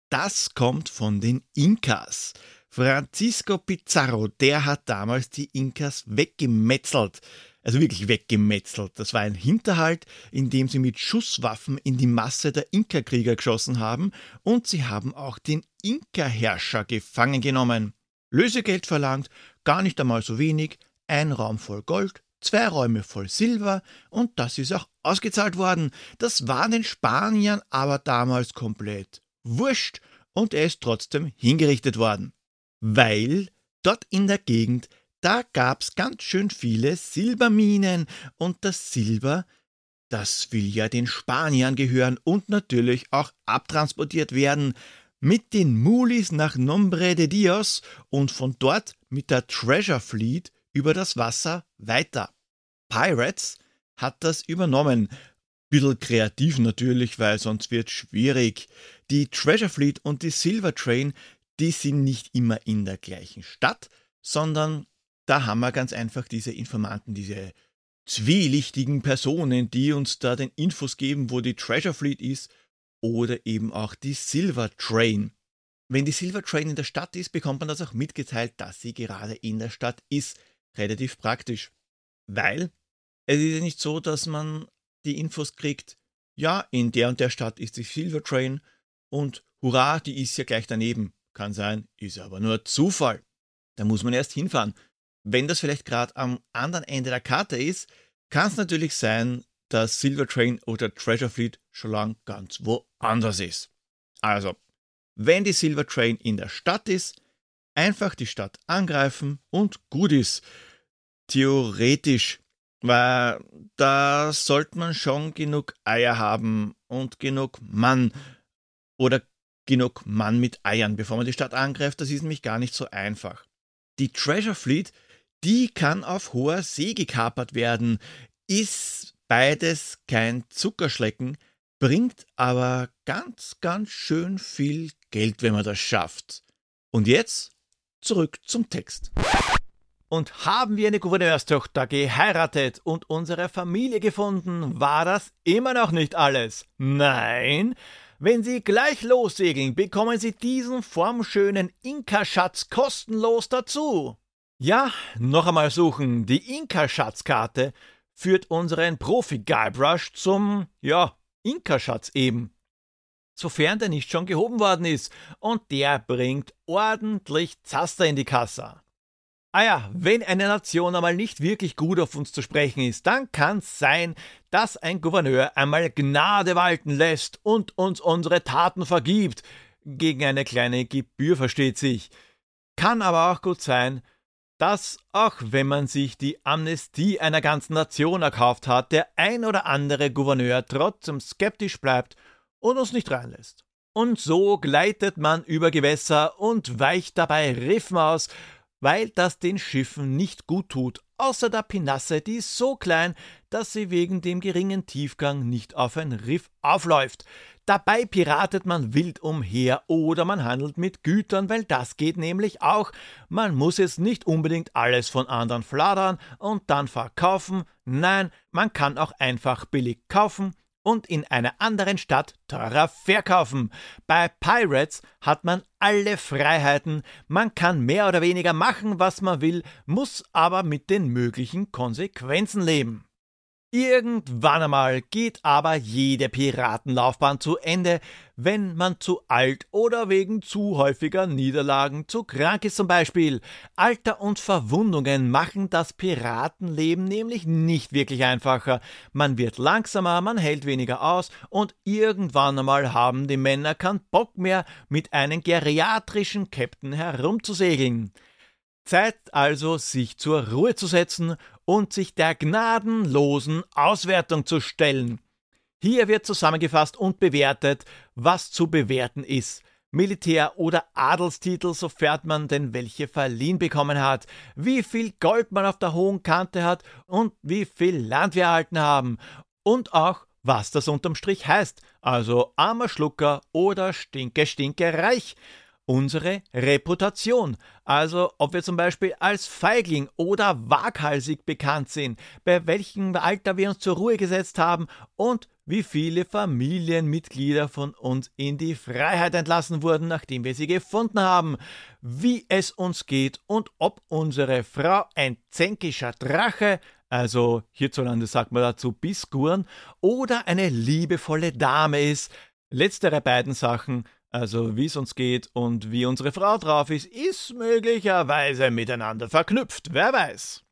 Speaker 3: Das kommt von den Inkas. Francisco Pizarro, der hat damals die Inkas weggemetzelt. Also wirklich weggemetzelt. Das war ein Hinterhalt, in dem sie mit Schusswaffen in die Masse der Inka-Krieger geschossen haben und sie haben auch den Inka-Herrscher gefangen genommen. Lösegeld verlangt, gar nicht einmal so wenig, ein Raum voll Gold, zwei Räume voll Silber und das ist auch ausgezahlt worden. Das war den Spaniern aber damals komplett wurscht und er ist trotzdem hingerichtet worden. Weil dort in der Gegend, da gab's ganz schön viele Silberminen und das Silber, das will ja den Spaniern gehören und natürlich auch abtransportiert werden mit den Mulis nach Nombre de Dios und von dort mit der Treasure Fleet über das Wasser weiter. Pirates hat das übernommen. Bisschen kreativ natürlich, weil sonst wird schwierig. Die Treasure Fleet und die Silver Train, die sind nicht immer in der gleichen Stadt, sondern da haben wir ganz einfach diese Informanten, diese zwielichtigen Personen, die uns da den Infos geben, wo die Treasure Fleet ist oder eben auch die Silver Train. Wenn die Silver Train in der Stadt ist, bekommt man das auch mitgeteilt, dass sie gerade in der Stadt ist relativ praktisch. Weil es ist ja nicht so, dass man die Infos kriegt, ja, in der und der Stadt ist die Silver Train und hurra, die ist ja gleich daneben. Kann sein, ist aber nur Zufall. Da muss man erst hinfahren. Wenn das vielleicht gerade am anderen Ende der Karte ist, kann es natürlich sein, dass Silver Train oder Treasure Fleet schon lang ganz woanders ist. Also, wenn die Silver Train in der Stadt ist, einfach die Stadt angreifen und gut ist. Theoretisch, weil da sollte man schon genug Eier haben und genug Mann oder genug Mann mit Eiern, bevor man die Stadt angreift. Das ist nämlich gar nicht so einfach. Die Treasure Fleet, die kann auf hoher See gekapert werden, ist beides kein Zuckerschlecken, bringt aber ganz, ganz schön viel Geld, wenn man das schafft. Und jetzt zurück zum Text.
Speaker 1: Und haben wir eine Gouverneurstochter geheiratet und unsere Familie gefunden, war das immer noch nicht alles. Nein, wenn Sie gleich lossegeln, bekommen Sie diesen formschönen Inka-Schatz kostenlos dazu. Ja, noch einmal suchen. Die Inka-Schatzkarte führt unseren Profi-Guybrush zum, ja, Inka-Schatz eben. Sofern der nicht schon gehoben worden ist. Und der bringt ordentlich Zaster in die Kasse. Ah ja, wenn eine Nation einmal nicht wirklich gut auf uns zu sprechen ist, dann kann es sein, dass ein Gouverneur einmal Gnade walten lässt und uns unsere Taten vergibt. Gegen eine kleine Gebühr versteht sich. Kann aber auch gut sein, dass, auch wenn man sich die Amnestie einer ganzen Nation erkauft hat, der ein oder andere Gouverneur trotzdem skeptisch bleibt und uns nicht reinlässt. Und so gleitet man über Gewässer und weicht dabei Riffen aus, weil das den Schiffen nicht gut tut, außer der Pinasse, die ist so klein, dass sie wegen dem geringen Tiefgang nicht auf ein Riff aufläuft. Dabei piratet man wild umher oder man handelt mit Gütern, weil das geht nämlich auch. Man muss jetzt nicht unbedingt alles von anderen fladern und dann verkaufen. Nein, man kann auch einfach billig kaufen und in einer anderen Stadt teurer verkaufen. Bei Pirates hat man alle Freiheiten, man kann mehr oder weniger machen, was man will, muss aber mit den möglichen Konsequenzen leben. Irgendwann einmal geht aber jede Piratenlaufbahn zu Ende, wenn man zu alt oder wegen zu häufiger Niederlagen zu krank ist zum Beispiel. Alter und Verwundungen machen das Piratenleben nämlich nicht wirklich einfacher. Man wird langsamer, man hält weniger aus und irgendwann einmal haben die Männer keinen Bock mehr, mit einem geriatrischen Captain herumzusegeln. Zeit also, sich zur Ruhe zu setzen und sich der gnadenlosen Auswertung zu stellen. Hier wird zusammengefasst und bewertet, was zu bewerten ist. Militär- oder Adelstitel, sofern man denn welche verliehen bekommen hat, wie viel Gold man auf der hohen Kante hat und wie viel Land wir erhalten haben. Und auch, was das unterm Strich heißt, also armer Schlucker oder stinke, stinke reich unsere Reputation. Also ob wir zum Beispiel als Feigling oder waghalsig bekannt sind, bei welchem Alter wir uns zur Ruhe gesetzt haben und wie viele Familienmitglieder von uns in die Freiheit entlassen wurden, nachdem wir sie gefunden haben, wie es uns geht und ob unsere Frau ein zänkischer Drache, also hierzulande sagt man dazu Biskuren, oder eine liebevolle Dame ist. Letztere beiden Sachen also wie es uns geht und wie unsere Frau drauf ist, ist möglicherweise miteinander verknüpft, wer weiß.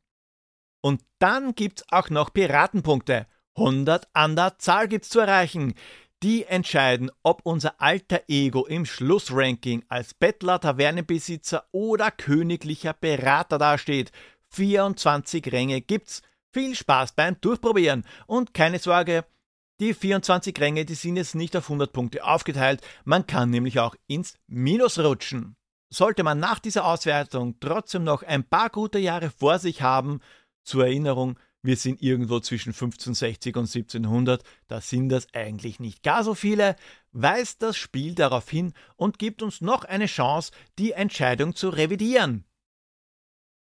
Speaker 1: Und dann gibt's auch noch Piratenpunkte. 100 an der Zahl gibt's zu erreichen. Die entscheiden, ob unser alter Ego im Schlussranking als Bettler, Tavernenbesitzer oder königlicher Berater dasteht. 24 Ränge gibt's. Viel Spaß beim Durchprobieren und keine Sorge, die 24 Ränge, die sind jetzt nicht auf 100 Punkte aufgeteilt, man kann nämlich auch ins Minus rutschen. Sollte man nach dieser Auswertung trotzdem noch ein paar gute Jahre vor sich haben, zur Erinnerung, wir sind irgendwo zwischen 1560 und 1700, da sind das eigentlich nicht gar so viele, weist das Spiel darauf hin und gibt uns noch eine Chance, die Entscheidung zu revidieren.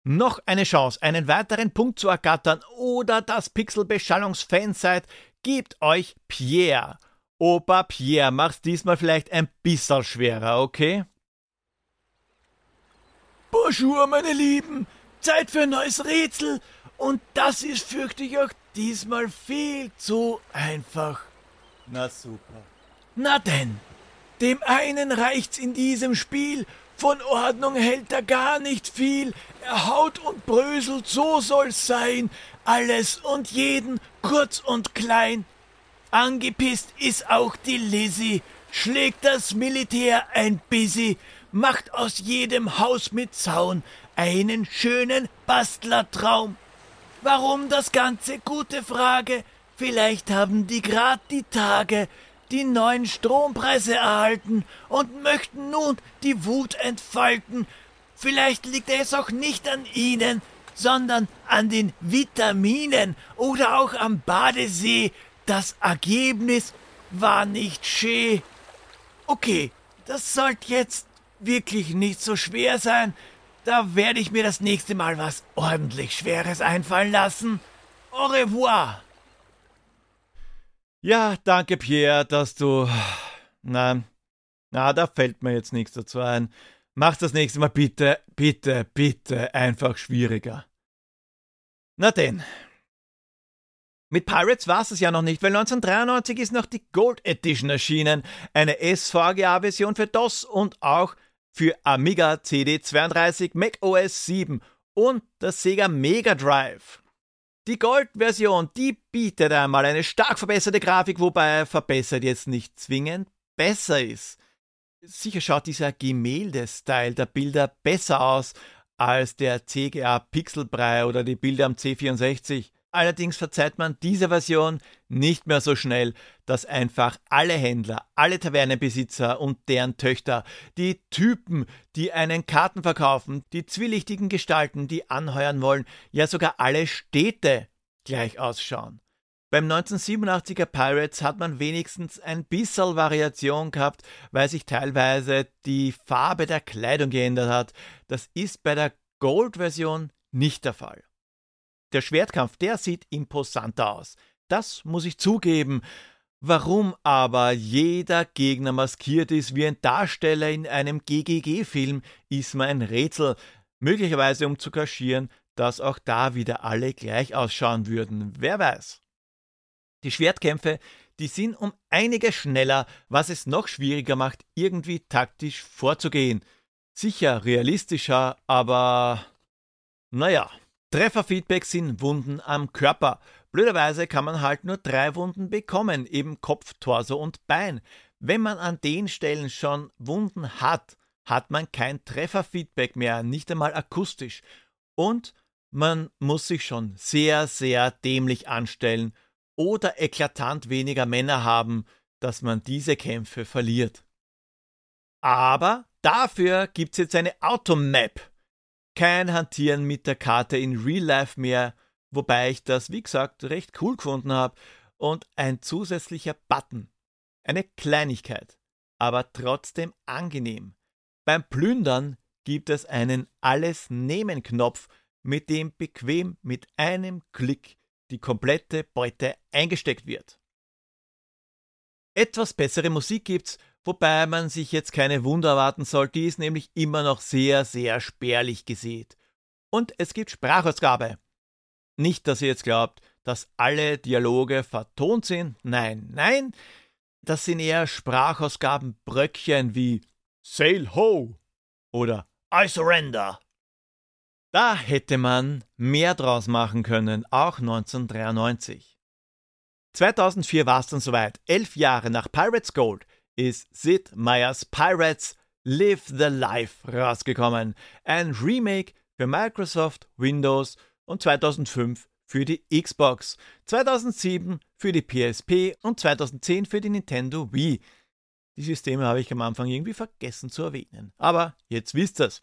Speaker 1: Noch eine Chance, einen weiteren Punkt zu ergattern oder das Pixel-Beschallungsfan seid, Gebt euch Pierre. Opa Pierre, mach's diesmal vielleicht ein bisschen schwerer, okay?
Speaker 4: Bonjour, meine Lieben. Zeit für ein neues Rätsel. Und das ist, fürchte ich, auch diesmal viel zu einfach.
Speaker 1: Na super.
Speaker 4: Na denn, dem einen reicht's in diesem Spiel, von Ordnung hält er gar nicht viel, er haut und bröselt, so soll's sein, alles und jeden, kurz und klein. Angepisst ist auch die Lizzie, schlägt das Militär ein Busy, macht aus jedem Haus mit Zaun einen schönen Bastlertraum. Warum das Ganze? Gute Frage. Vielleicht haben die grad die Tage die neuen Strompreise erhalten und möchten nun die Wut entfalten. Vielleicht liegt es auch nicht an ihnen, sondern an den Vitaminen oder auch am Badesee. Das Ergebnis war nicht schee. Okay, das sollte jetzt wirklich nicht so schwer sein. Da werde ich mir das nächste Mal was ordentlich Schweres einfallen lassen. Au revoir.
Speaker 1: Ja, danke Pierre, dass du. Nein, na, da fällt mir jetzt nichts dazu ein. Mach das nächste Mal bitte, bitte, bitte einfach schwieriger. Na denn. Mit Pirates war es ja noch nicht, weil 1993 ist noch die Gold Edition erschienen, eine SVGA-Version für DOS und auch für Amiga CD32, Mac OS 7 und der Sega Mega Drive. Die Gold-Version, die bietet einmal eine stark verbesserte Grafik, wobei verbessert jetzt nicht zwingend besser ist. Sicher schaut dieser Gemälde-Style der Bilder besser aus als der CGA Pixelbrei oder die Bilder am C64. Allerdings verzeiht man diese Version nicht mehr so schnell, dass einfach alle Händler, alle Tavernenbesitzer und deren Töchter, die Typen, die einen Karten verkaufen, die zwielichtigen Gestalten, die anheuern wollen, ja sogar alle Städte gleich ausschauen. Beim 1987er Pirates hat man wenigstens ein bisschen Variation gehabt, weil sich teilweise die Farbe der Kleidung geändert hat. Das ist bei der Gold-Version nicht der Fall. Der Schwertkampf, der sieht imposanter aus. Das muss ich zugeben. Warum aber jeder Gegner maskiert ist wie ein Darsteller in einem GGG-Film, ist mir ein Rätsel. Möglicherweise um zu kaschieren, dass auch da wieder alle gleich ausschauen würden. Wer weiß. Die Schwertkämpfe, die sind um einiges schneller, was es noch schwieriger macht, irgendwie taktisch vorzugehen. Sicher realistischer, aber naja. Trefferfeedback sind Wunden am Körper. Blöderweise kann man halt nur drei Wunden bekommen, eben Kopf, Torso und Bein. Wenn man an den Stellen schon Wunden hat, hat man kein Trefferfeedback mehr, nicht einmal akustisch. Und man muss sich schon sehr, sehr dämlich anstellen oder eklatant weniger Männer haben, dass man diese Kämpfe verliert. Aber dafür gibt's jetzt eine Automap kein Hantieren mit der Karte in Real Life mehr, wobei ich das, wie gesagt, recht cool gefunden habe. Und ein zusätzlicher Button. Eine Kleinigkeit, aber trotzdem angenehm. Beim Plündern gibt es einen Alles-Nehmen-Knopf, mit dem bequem mit einem Klick die komplette Beute eingesteckt wird. Etwas bessere Musik gibt's, wobei man sich jetzt keine Wunder erwarten soll, die ist nämlich immer noch sehr, sehr spärlich gesät. Und es gibt Sprachausgabe. Nicht, dass ihr jetzt glaubt, dass alle Dialoge vertont sind, nein, nein, das sind eher Sprachausgabenbröckchen wie Sail Ho oder I Surrender. Da hätte man mehr draus machen können, auch 1993. 2004 war es dann soweit, elf Jahre nach Pirates Gold ist Sid Meier's Pirates Live the Life rausgekommen. Ein Remake für Microsoft, Windows und 2005 für die Xbox, 2007 für die PSP und 2010 für die Nintendo Wii. Die Systeme habe ich am Anfang irgendwie vergessen zu erwähnen. Aber jetzt wisst ihr's.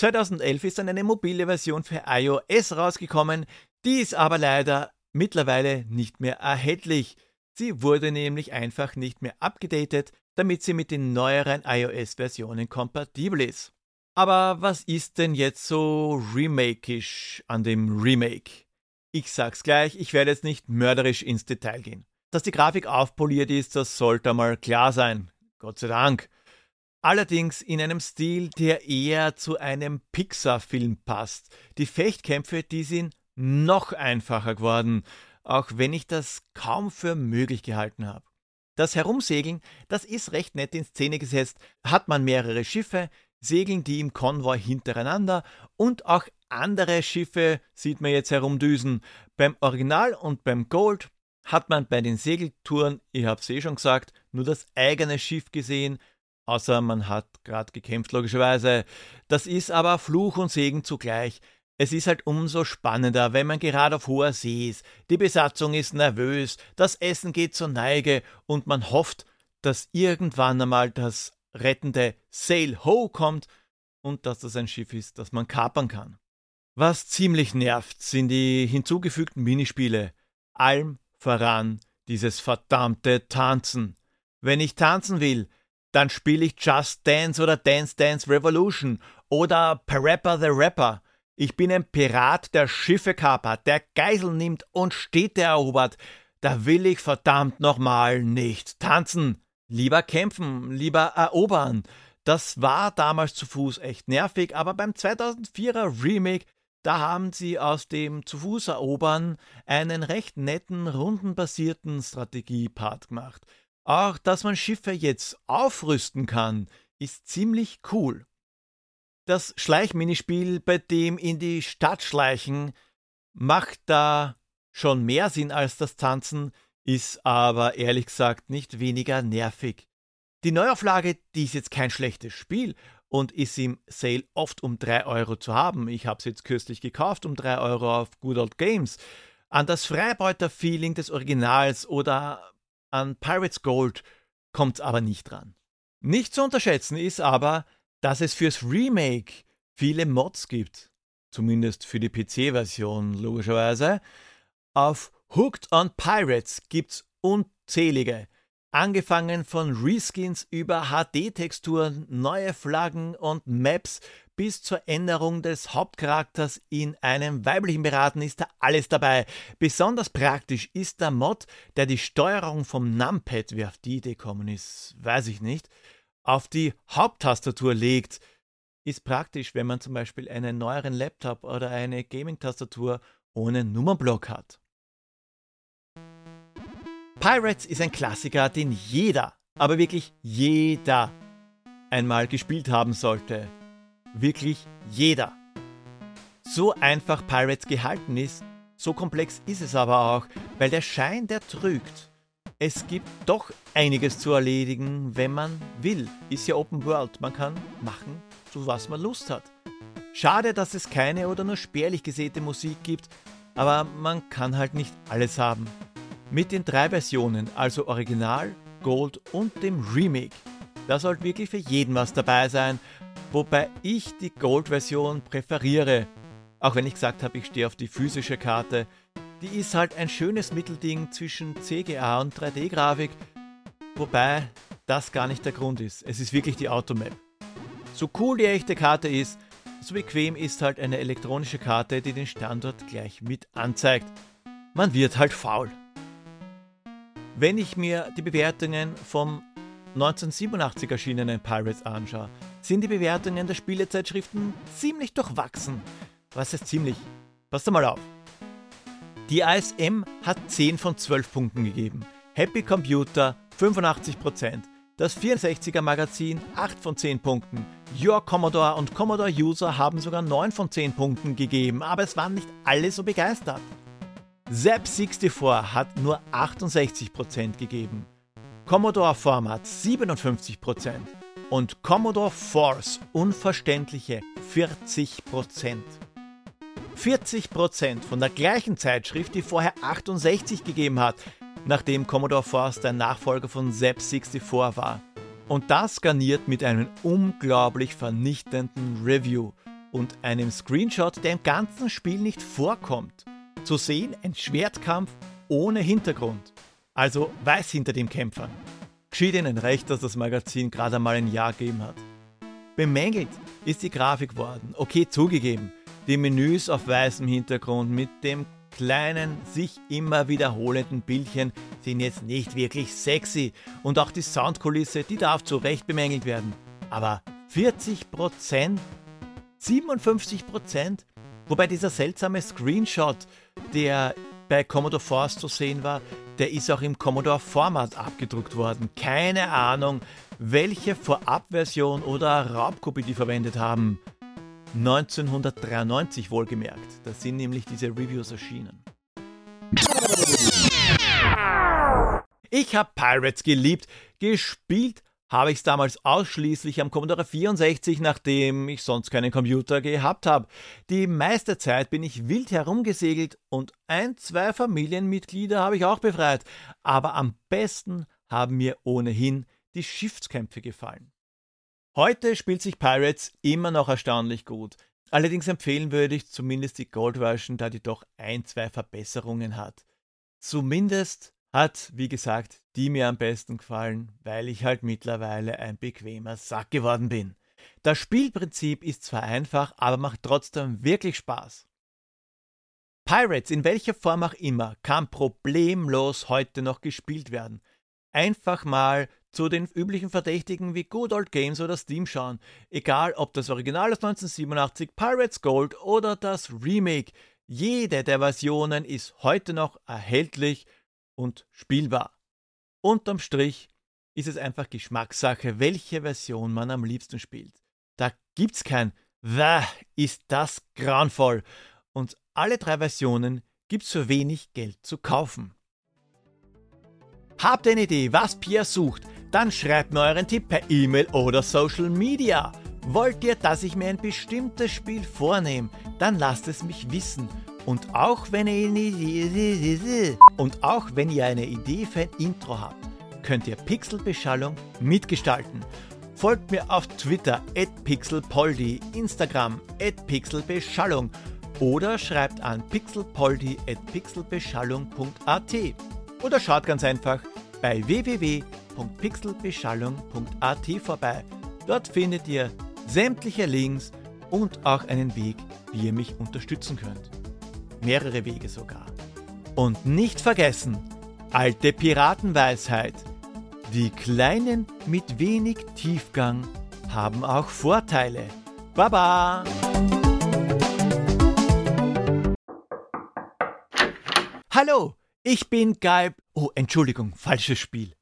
Speaker 1: 2011 ist dann eine mobile Version für iOS rausgekommen, die ist aber leider mittlerweile nicht mehr erhältlich. Sie wurde nämlich einfach nicht mehr abgedatet, damit sie mit den neueren iOS-Versionen kompatibel ist. Aber was ist denn jetzt so remakisch an dem Remake? Ich sag's gleich, ich werde jetzt nicht mörderisch ins Detail gehen. Dass die Grafik aufpoliert ist, das sollte mal klar sein. Gott sei Dank. Allerdings in einem Stil, der eher zu einem Pixar-Film passt. Die Fechtkämpfe, die sind noch einfacher geworden auch wenn ich das kaum für möglich gehalten habe. Das Herumsegeln, das ist recht nett in Szene gesetzt, hat man mehrere Schiffe, segeln die im Konvoi hintereinander und auch andere Schiffe sieht man jetzt herumdüsen. Beim Original und beim Gold hat man bei den Segeltouren, ich habe es eh schon gesagt, nur das eigene Schiff gesehen, außer man hat gerade gekämpft logischerweise. Das ist aber Fluch und Segen zugleich. Es ist halt umso spannender, wenn man gerade auf hoher See ist. Die Besatzung ist nervös, das Essen geht zur Neige und man hofft, dass irgendwann einmal das rettende Sail Ho kommt und dass das ein Schiff ist, das man kapern kann. Was ziemlich nervt, sind die hinzugefügten Minispiele. Allem voran dieses verdammte Tanzen. Wenn ich tanzen will, dann spiele ich Just Dance oder Dance Dance Revolution oder Parappa the Rapper. Ich bin ein Pirat, der Schiffe kapert, der Geisel nimmt und Städte erobert. Da will ich verdammt nochmal nicht tanzen. Lieber kämpfen, lieber erobern. Das war damals zu Fuß echt nervig, aber beim 2004er Remake, da haben sie aus dem zu Fuß erobern einen recht netten, rundenbasierten Strategiepart gemacht. Auch, dass man Schiffe jetzt aufrüsten kann, ist ziemlich cool. Das Schleichminispiel, bei dem in die Stadt schleichen, macht da schon mehr Sinn als das Tanzen, ist aber ehrlich gesagt nicht weniger nervig. Die Neuauflage, die ist jetzt kein schlechtes Spiel und ist im Sale oft um 3 Euro zu haben. Ich habe es jetzt kürzlich gekauft um 3 Euro auf Good Old Games. An das Freibeuter-Feeling des Originals oder an Pirates Gold kommt es aber nicht dran. Nicht zu unterschätzen ist aber, dass es fürs Remake viele Mods gibt. Zumindest für die PC-Version, logischerweise. Auf Hooked on Pirates gibt's unzählige. Angefangen von Reskins über HD-Texturen, neue Flaggen und Maps bis zur Änderung des Hauptcharakters in einem weiblichen Beraten ist da alles dabei. Besonders praktisch ist der Mod, der die Steuerung vom Numpad, wie auf die Idee gekommen ist, weiß ich nicht, auf die Haupttastatur legt. Ist praktisch, wenn man zum Beispiel einen neueren Laptop oder eine Gaming-Tastatur ohne Nummernblock hat. Pirates ist ein Klassiker, den jeder, aber wirklich jeder einmal gespielt haben sollte. Wirklich jeder. So einfach Pirates gehalten ist, so komplex ist es aber auch, weil der Schein, der trügt. Es gibt doch einiges zu erledigen, wenn man will. Ist ja Open World, man kann machen, zu was man Lust hat. Schade, dass es keine oder nur spärlich gesäte Musik gibt, aber man kann halt nicht alles haben. Mit den drei Versionen, also Original, Gold und dem Remake. Da sollte wirklich für jeden was dabei sein, wobei ich die Gold-Version präferiere. Auch wenn ich gesagt habe, ich stehe auf die physische Karte. Die ist halt ein schönes Mittelding zwischen CGA und 3D-Grafik, wobei das gar nicht der Grund ist. Es ist wirklich die Automap. So cool die echte Karte ist, so bequem ist halt eine elektronische Karte, die den Standort gleich mit anzeigt. Man wird halt faul. Wenn ich mir die Bewertungen vom 1987 erschienenen Pirates anschaue, sind die Bewertungen der Spielezeitschriften ziemlich durchwachsen. Was ist ziemlich? Passt mal auf. Die ASM hat 10 von 12 Punkten gegeben. Happy Computer 85%. Das 64er Magazin 8 von 10 Punkten. Your Commodore und Commodore User haben sogar 9 von 10 Punkten gegeben, aber es waren nicht alle so begeistert. Zap 64 hat nur 68% gegeben, Commodore Format 57% und Commodore Force unverständliche 40%. 40% von der gleichen Zeitschrift, die vorher 68 gegeben hat, nachdem Commodore Force der Nachfolger von Zap 64 war. Und das garniert mit einem unglaublich vernichtenden Review und einem Screenshot, der im ganzen Spiel nicht vorkommt. Zu sehen ein Schwertkampf ohne Hintergrund. Also weiß hinter dem Kämpfer. Geschieht ihnen recht, dass das Magazin gerade einmal ein Jahr gegeben hat. Bemängelt ist die Grafik worden. Okay, zugegeben. Die Menüs auf weißem Hintergrund mit dem kleinen, sich immer wiederholenden Bildchen sind jetzt nicht wirklich sexy. Und auch die Soundkulisse, die darf zu Recht bemängelt werden. Aber 40%? 57%? Wobei dieser seltsame Screenshot, der bei Commodore Force zu sehen war, der ist auch im Commodore Format abgedruckt worden. Keine Ahnung, welche Vorabversion oder Raubkopie die verwendet haben. 1993 wohlgemerkt. Da sind nämlich diese Reviews erschienen. Ich habe Pirates geliebt, gespielt habe ich es damals ausschließlich am Commodore 64, nachdem ich sonst keinen Computer gehabt habe. Die meiste Zeit bin ich wild herumgesegelt und ein, zwei Familienmitglieder habe ich auch befreit. Aber am besten haben mir ohnehin die Schiffskämpfe gefallen. Heute spielt sich Pirates immer noch erstaunlich gut. Allerdings empfehlen würde ich zumindest die Gold Version, da die doch ein, zwei Verbesserungen hat. Zumindest hat, wie gesagt, die mir am besten gefallen, weil ich halt mittlerweile ein bequemer Sack geworden bin. Das Spielprinzip ist zwar einfach, aber macht trotzdem wirklich Spaß. Pirates, in welcher Form auch immer, kann problemlos heute noch gespielt werden. Einfach mal zu den üblichen Verdächtigen wie Good Old Games oder Steam schauen. Egal ob das Original aus 1987, Pirates Gold oder das Remake. Jede der Versionen ist heute noch erhältlich und spielbar. Unterm Strich ist es einfach Geschmackssache, welche Version man am liebsten spielt. Da gibt's kein Wäh, ist das grauenvoll. Und alle drei Versionen gibt's für wenig Geld zu kaufen. Habt ihr eine Idee, was Pierre sucht? Dann schreibt mir euren Tipp per E-Mail oder Social Media. Wollt ihr, dass ich mir ein bestimmtes Spiel vornehme? Dann lasst es mich wissen. Und auch wenn ihr eine Idee, und auch wenn ihr eine Idee für ein Intro habt, könnt ihr Pixelbeschallung mitgestalten. Folgt mir auf Twitter @pixelpoldi, Instagram @pixelbeschallung oder schreibt an pixelpoldi@pixelbeschallung.at oder schaut ganz einfach bei www.pixelbeschallung.at vorbei. Dort findet ihr sämtliche Links und auch einen Weg, wie ihr mich unterstützen könnt. Mehrere Wege sogar. Und nicht vergessen, alte Piratenweisheit. Die Kleinen mit wenig Tiefgang haben auch Vorteile. Baba! Hallo, ich bin Galb. Oh, Entschuldigung, falsches Spiel.